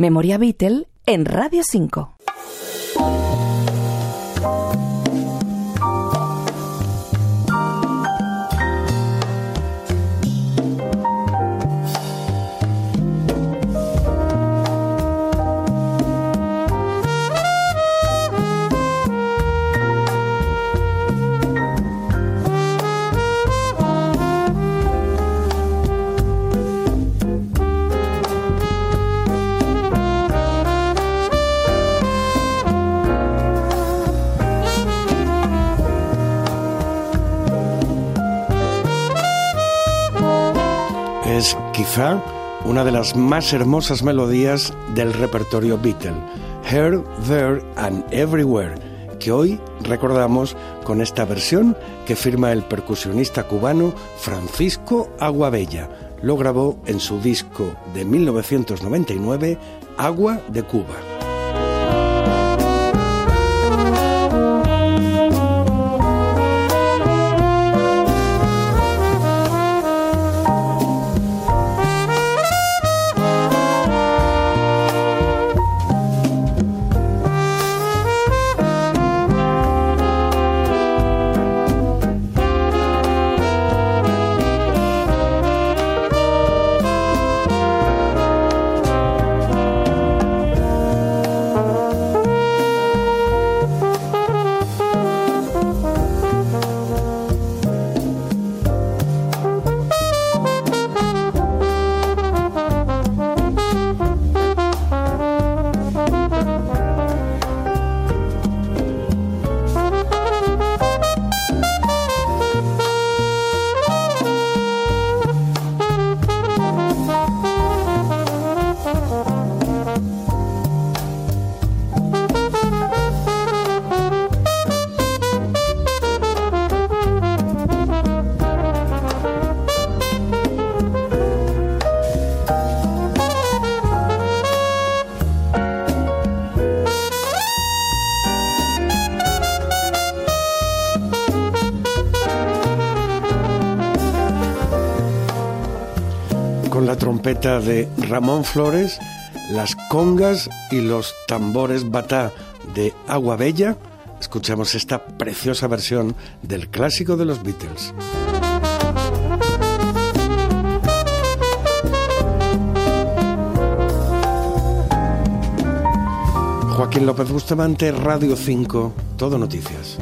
Memoria Beatle en Radio 5. Es quizá una de las más hermosas melodías del repertorio Beatle, Here, There and Everywhere, que hoy recordamos con esta versión que firma el percusionista cubano Francisco Aguabella. Lo grabó en su disco de 1999, Agua de Cuba. Con la trompeta de Ramón Flores, las congas y los tambores batá de Agua Bella, escuchamos esta preciosa versión del clásico de los Beatles. Joaquín López Bustamante, Radio 5, Todo Noticias.